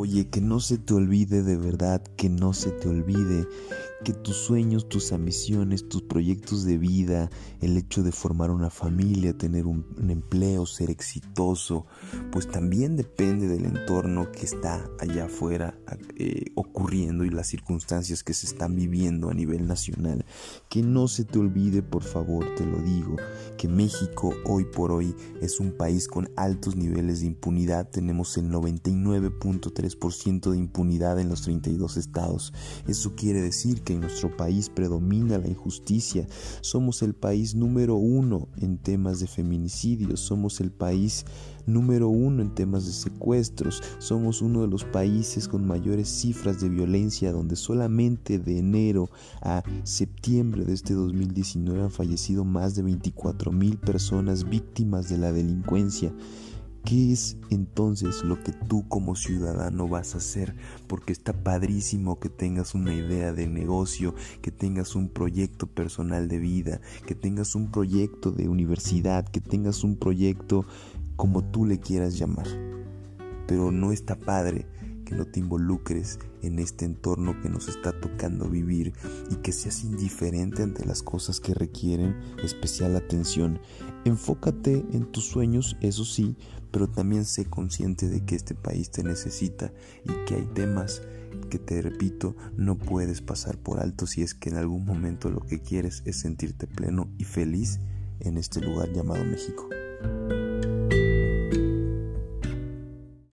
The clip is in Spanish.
Oye, que no se te olvide de verdad, que no se te olvide que tus sueños, tus ambiciones, tus proyectos de vida, el hecho de formar una familia, tener un, empleo, ser exitoso, pues también depende del entorno que está allá afuera eh, ocurriendo y las circunstancias que se están viviendo a nivel nacional. Que no se te olvide, por favor, te lo digo, que México hoy por hoy es un país con altos niveles de impunidad. Tenemos el 99.3% de impunidad en los 32 estados. Eso quiere decir que en nuestro país predomina la injusticia. Somos el país número uno en temas de feminicidios. Somos el país número uno en temas de secuestros. Somos uno de los países con mayores cifras de violencia donde solamente de enero a septiembre de este 2019 han fallecido más de 24 mil personas víctimas de la delincuencia. ¿Qué es entonces lo que tú como ciudadano vas a hacer? Porque está padrísimo que tengas una idea de negocio, que tengas un proyecto personal de vida, que tengas un proyecto de universidad, que tengas un proyecto como tú le quieras llamar. Pero no está padre que no te involucres en este entorno que nos está tocando vivir y que seas indiferente ante las cosas que requieren especial atención. Enfócate en tus sueños, eso sí, pero también sé consciente de que este país te necesita y que hay temas que te repito no puedes pasar por alto si es que en algún momento lo que quieres es sentirte pleno y feliz en este lugar llamado México.